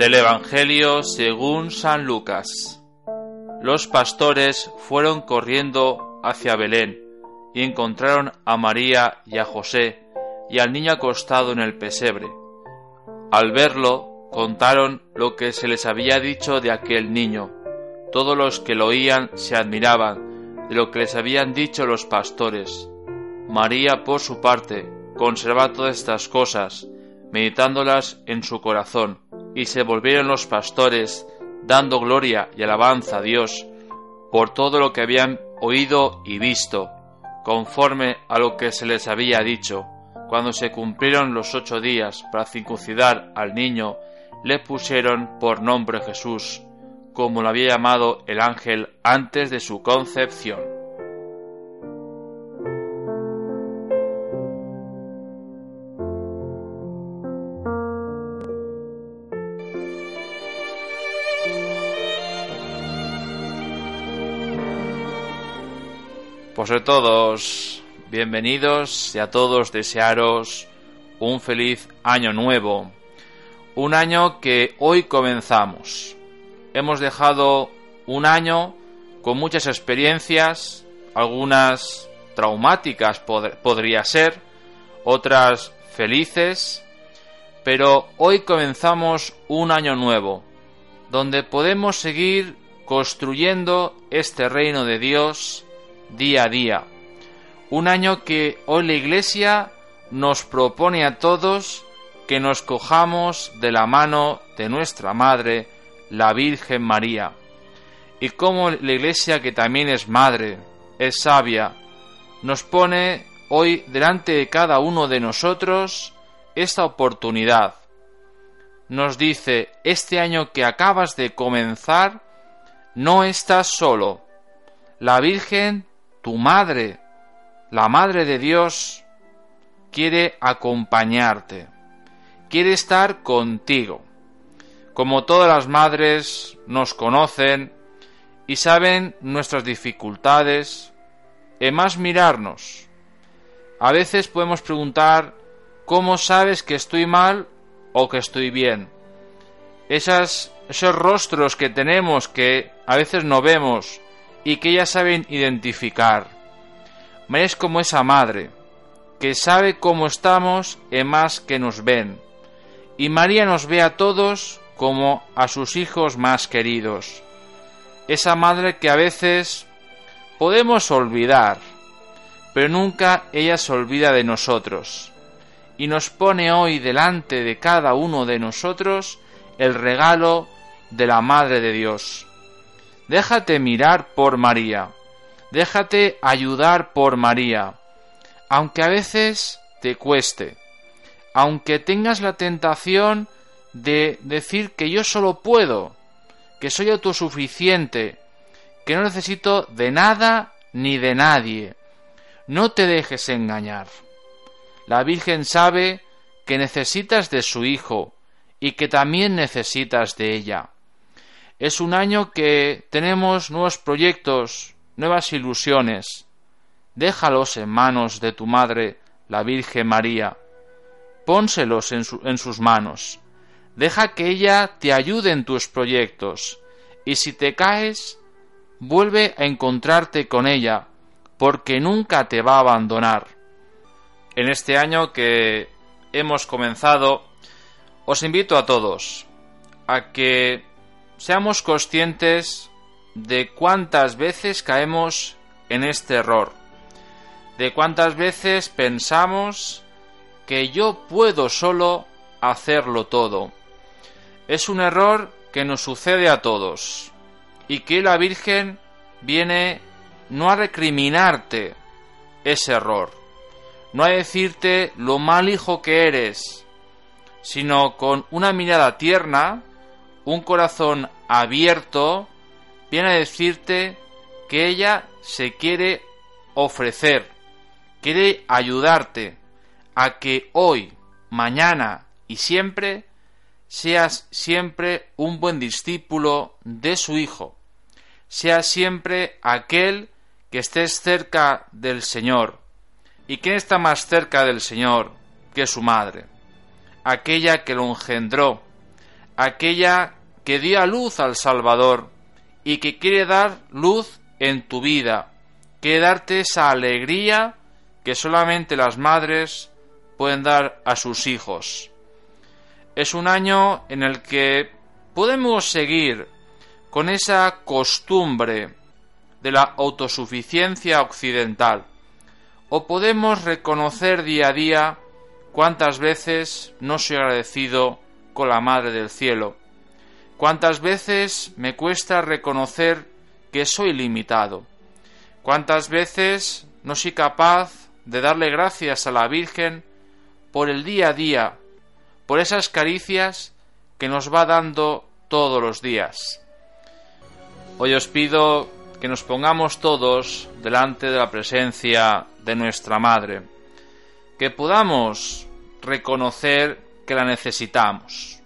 Del Evangelio según San Lucas. Los pastores fueron corriendo hacia Belén y encontraron a María y a José y al niño acostado en el pesebre. Al verlo, contaron lo que se les había dicho de aquel niño. Todos los que lo oían se admiraban de lo que les habían dicho los pastores. María, por su parte, conservaba todas estas cosas, meditándolas en su corazón y se volvieron los pastores, dando gloria y alabanza a Dios por todo lo que habían oído y visto, conforme a lo que se les había dicho. Cuando se cumplieron los ocho días para circuncidar al niño, le pusieron por nombre Jesús, como lo había llamado el ángel antes de su concepción. Pues a todos, bienvenidos y a todos desearos un feliz año nuevo. Un año que hoy comenzamos. Hemos dejado un año con muchas experiencias, algunas traumáticas podría ser, otras felices, pero hoy comenzamos un año nuevo, donde podemos seguir construyendo este reino de Dios, día a día. Un año que hoy la Iglesia nos propone a todos que nos cojamos de la mano de nuestra Madre, la Virgen María. Y como la Iglesia, que también es Madre, es sabia, nos pone hoy delante de cada uno de nosotros esta oportunidad. Nos dice, este año que acabas de comenzar, no estás solo. La Virgen tu madre, la madre de Dios, quiere acompañarte, quiere estar contigo. Como todas las madres nos conocen y saben nuestras dificultades, es más mirarnos. A veces podemos preguntar, ¿cómo sabes que estoy mal o que estoy bien? Esas, esos rostros que tenemos que a veces no vemos, y que ya saben identificar. María es como esa madre, que sabe cómo estamos en más que nos ven. Y María nos ve a todos como a sus hijos más queridos. Esa madre que a veces podemos olvidar, pero nunca ella se olvida de nosotros. Y nos pone hoy delante de cada uno de nosotros el regalo de la Madre de Dios Déjate mirar por María. Déjate ayudar por María. Aunque a veces te cueste. Aunque tengas la tentación de decir que yo solo puedo, que soy autosuficiente, que no necesito de nada ni de nadie. No te dejes engañar. La Virgen sabe que necesitas de su Hijo y que también necesitas de ella. Es un año que tenemos nuevos proyectos, nuevas ilusiones. Déjalos en manos de tu Madre, la Virgen María. Pónselos en, en sus manos. Deja que ella te ayude en tus proyectos. Y si te caes, vuelve a encontrarte con ella, porque nunca te va a abandonar. En este año que hemos comenzado, os invito a todos a que seamos conscientes de cuántas veces caemos en este error, de cuántas veces pensamos que yo puedo solo hacerlo todo. Es un error que nos sucede a todos y que la Virgen viene no a recriminarte ese error, no a decirte lo mal hijo que eres, sino con una mirada tierna, un corazón abierto, viene a decirte que ella se quiere ofrecer, quiere ayudarte a que hoy, mañana y siempre seas siempre un buen discípulo de su Hijo, seas siempre aquel que estés cerca del Señor. ¿Y quién está más cerca del Señor que su madre? Aquella que lo engendró, aquella que dio a luz al Salvador y que quiere dar luz en tu vida, quiere darte esa alegría que solamente las madres pueden dar a sus hijos. Es un año en el que podemos seguir con esa costumbre de la autosuficiencia occidental, o podemos reconocer día a día cuántas veces no soy agradecido con la Madre del Cielo, cuántas veces me cuesta reconocer que soy limitado, cuántas veces no soy capaz de darle gracias a la Virgen por el día a día, por esas caricias que nos va dando todos los días. Hoy os pido que nos pongamos todos delante de la presencia de nuestra Madre, que podamos reconocer que la necesitamos,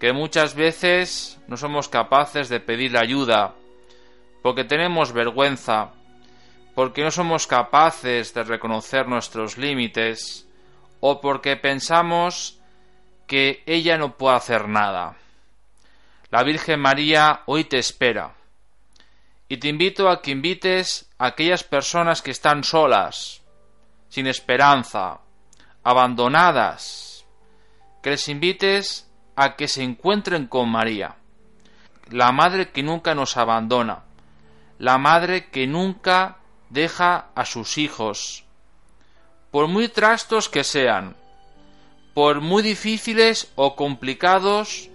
que muchas veces no somos capaces de pedir ayuda porque tenemos vergüenza, porque no somos capaces de reconocer nuestros límites o porque pensamos que ella no puede hacer nada. La Virgen María hoy te espera y te invito a que invites a aquellas personas que están solas, sin esperanza, abandonadas, que les invites a que se encuentren con María, la Madre que nunca nos abandona, la Madre que nunca deja a sus hijos, por muy trastos que sean, por muy difíciles o complicados,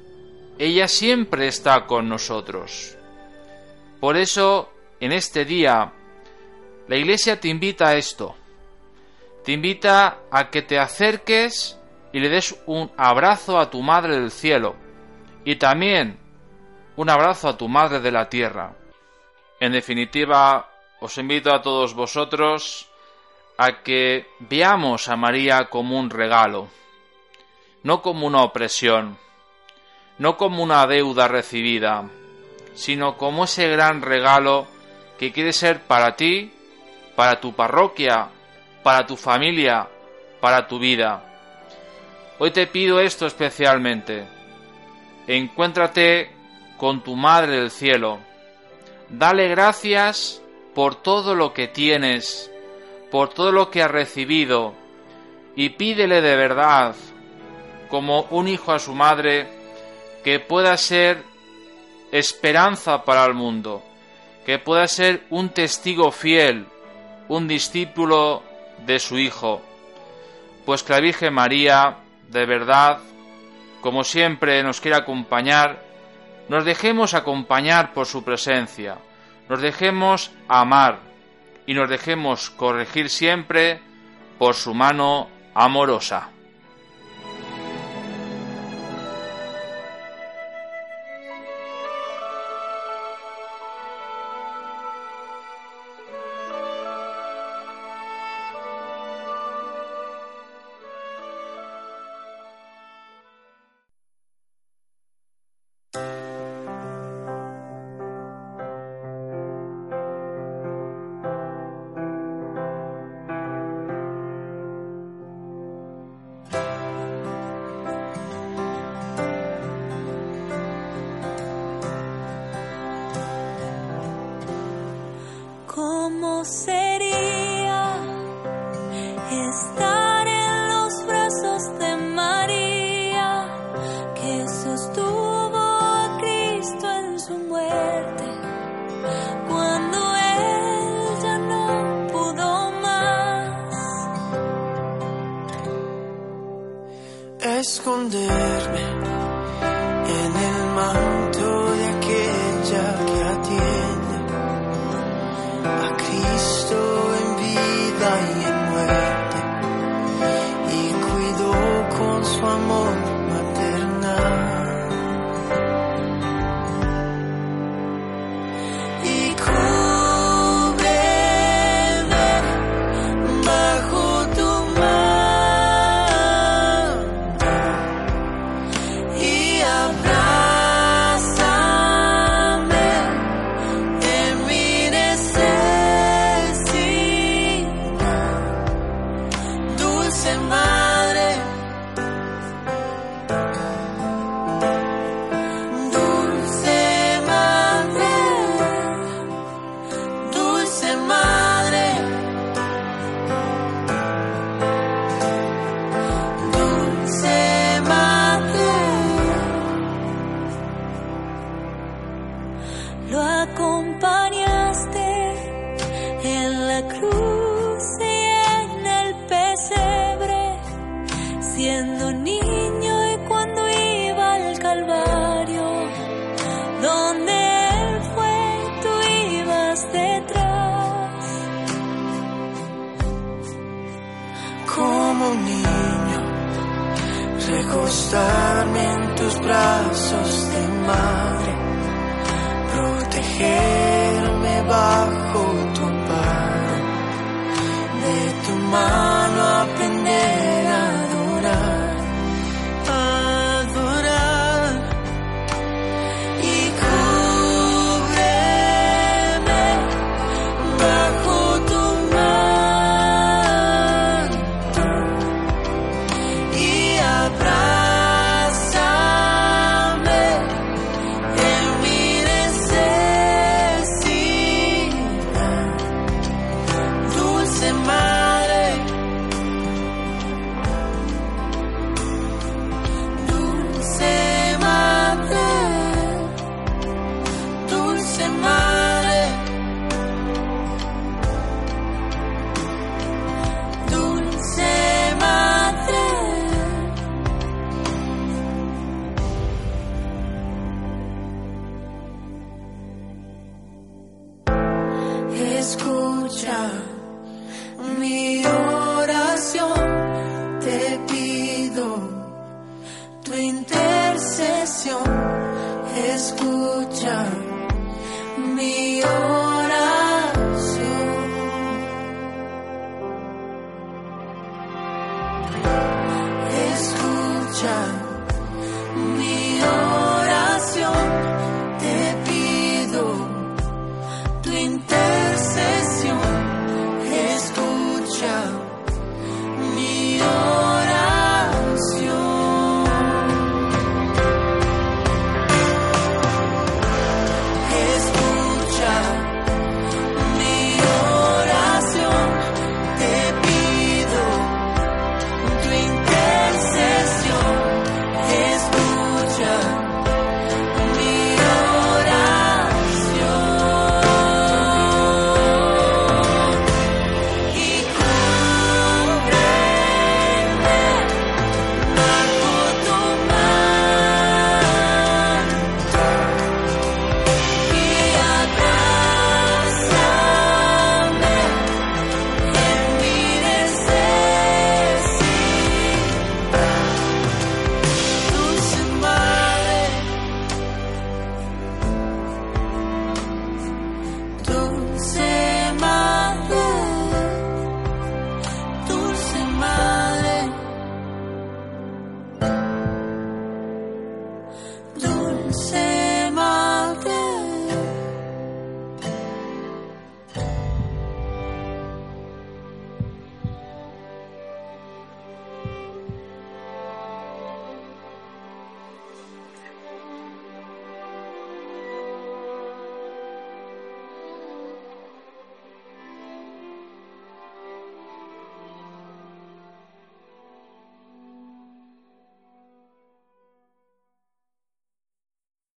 ella siempre está con nosotros. Por eso, en este día, la Iglesia te invita a esto. Te invita a que te acerques y le des un abrazo a tu Madre del Cielo y también un abrazo a tu Madre de la Tierra. En definitiva, os invito a todos vosotros a que veamos a María como un regalo, no como una opresión, no como una deuda recibida, sino como ese gran regalo que quiere ser para ti, para tu parroquia, para tu familia, para tu vida. Hoy te pido esto especialmente. Encuéntrate con tu Madre del Cielo. Dale gracias por todo lo que tienes, por todo lo que has recibido, y pídele de verdad, como un hijo a su madre, que pueda ser esperanza para el mundo, que pueda ser un testigo fiel, un discípulo de su Hijo. Pues que la Virgen María, de verdad, como siempre nos quiere acompañar, nos dejemos acompañar por su presencia nos dejemos amar y nos dejemos corregir siempre por su mano amorosa. tu amor maternal. Y cúbreme bajo tu mano y abrázame en mi necesidad. Dulce madre. la cruz y en el pesebre, siendo niño y cuando iba al Calvario, donde él fue, tú ibas detrás. Como un niño, recostarme en tus brazos de mar sunshine. The